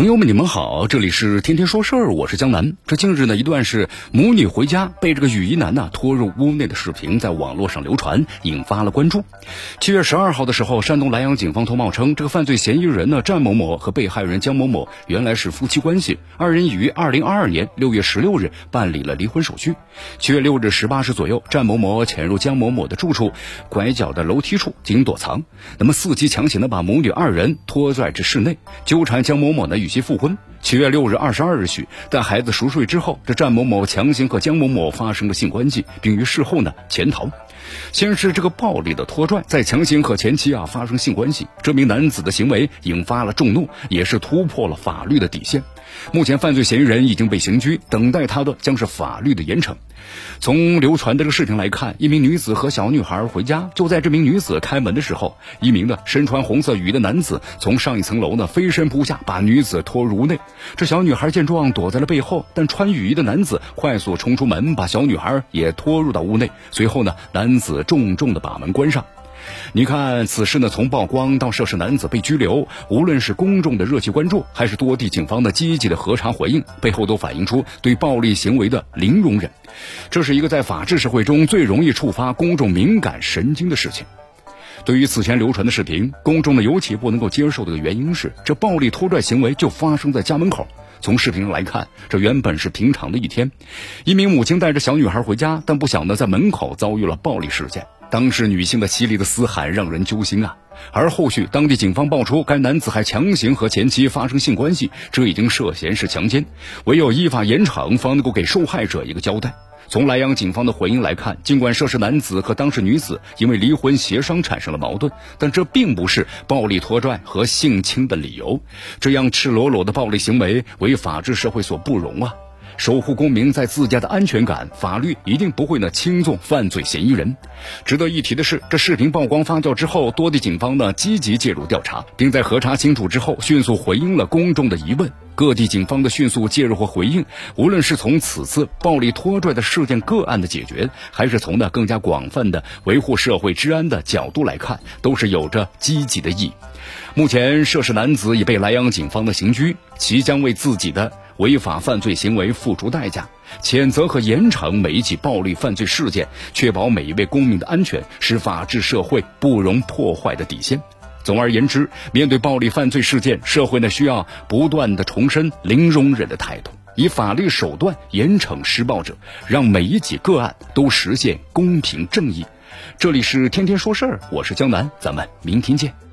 朋友们，你们好，这里是天天说事儿，我是江南。这近日呢，一段是母女回家被这个雨衣男呢拖入屋内的视频在网络上流传，引发了关注。七月十二号的时候，山东莱阳警方通报称，这个犯罪嫌疑人呢战某某和被害人江某某原来是夫妻关系，二人已于二零二二年六月十六日办理了离婚手续。七月六日十八时左右，战某某潜入江某某的住处，拐角的楼梯处进行躲藏，那么伺机强行的把母女二人拖拽至室内，纠缠江某某呢。与其复婚。七月六日二十二日许，在孩子熟睡之后，这战某某强行和江某某发生了性关系，并于事后呢潜逃。先是这个暴力的拖拽，再强行和前妻啊发生性关系，这名男子的行为引发了众怒，也是突破了法律的底线。目前犯罪嫌疑人已经被刑拘，等待他的将是法律的严惩。从流传的这个视频来看，一名女子和小女孩回家，就在这名女子开门的时候，一名呢身穿红色雨衣的男子从上一层楼呢飞身扑下，把女子拖入屋内。这小女孩见状躲在了背后，但穿雨衣的男子快速冲出门，把小女孩也拖入到屋内。随后呢，男子重重的把门关上。你看，此事呢，从曝光到涉事男子被拘留，无论是公众的热切关注，还是多地警方的积极的核查回应，背后都反映出对暴力行为的零容忍。这是一个在法治社会中最容易触发公众敏感神经的事情。对于此前流传的视频，公众呢尤其不能够接受的原因是，这暴力拖拽行为就发生在家门口。从视频上来看，这原本是平常的一天，一名母亲带着小女孩回家，但不想呢在门口遭遇了暴力事件。当时女性的凄厉的嘶喊让人揪心啊！而后续当地警方爆出该男子还强行和前妻发生性关系，这已经涉嫌是强奸，唯有依法严惩方能够给受害者一个交代。从莱阳警方的回应来看，尽管涉事男子和当事女子因为离婚协商产生了矛盾，但这并不是暴力拖拽和性侵的理由。这样赤裸裸的暴力行为为法治社会所不容啊！守护公民在自家的安全感，法律一定不会呢轻纵犯罪嫌疑人。值得一提的是，这视频曝光发酵之后，多地警方呢积极介入调查，并在核查清楚之后，迅速回应了公众的疑问。各地警方的迅速介入和回应，无论是从此次暴力拖拽的事件个案的解决，还是从呢更加广泛的维护社会治安的角度来看，都是有着积极的意义。目前，涉事男子已被莱阳警方的刑拘，其将为自己的。违法犯罪行为付出代价，谴责和严惩每一起暴力犯罪事件，确保每一位公民的安全，是法治社会不容破坏的底线。总而言之，面对暴力犯罪事件，社会呢需要不断的重申零容忍的态度，以法律手段严惩施暴者，让每一起个案都实现公平正义。这里是天天说事儿，我是江南，咱们明天见。